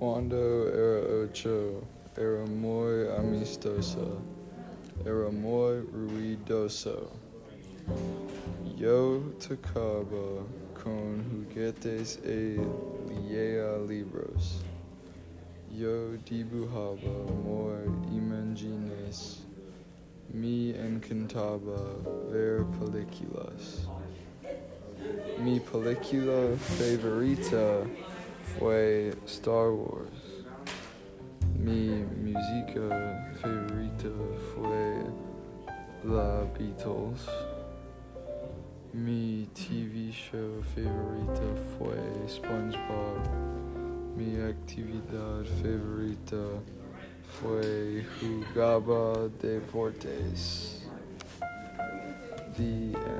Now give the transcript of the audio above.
era ocho, era muy amistoso, era muy ruidoso. Yo tocaba con juguetes y leía libros. Yo dibujaba muy imágenes. Me encantaba ver películas. Mi película favorita fue Star Wars. Mi música favorita fue La Beatles. Mi TV show favorita fue SpongeBob. Mi actividad favorita fue jugaba deportes. The.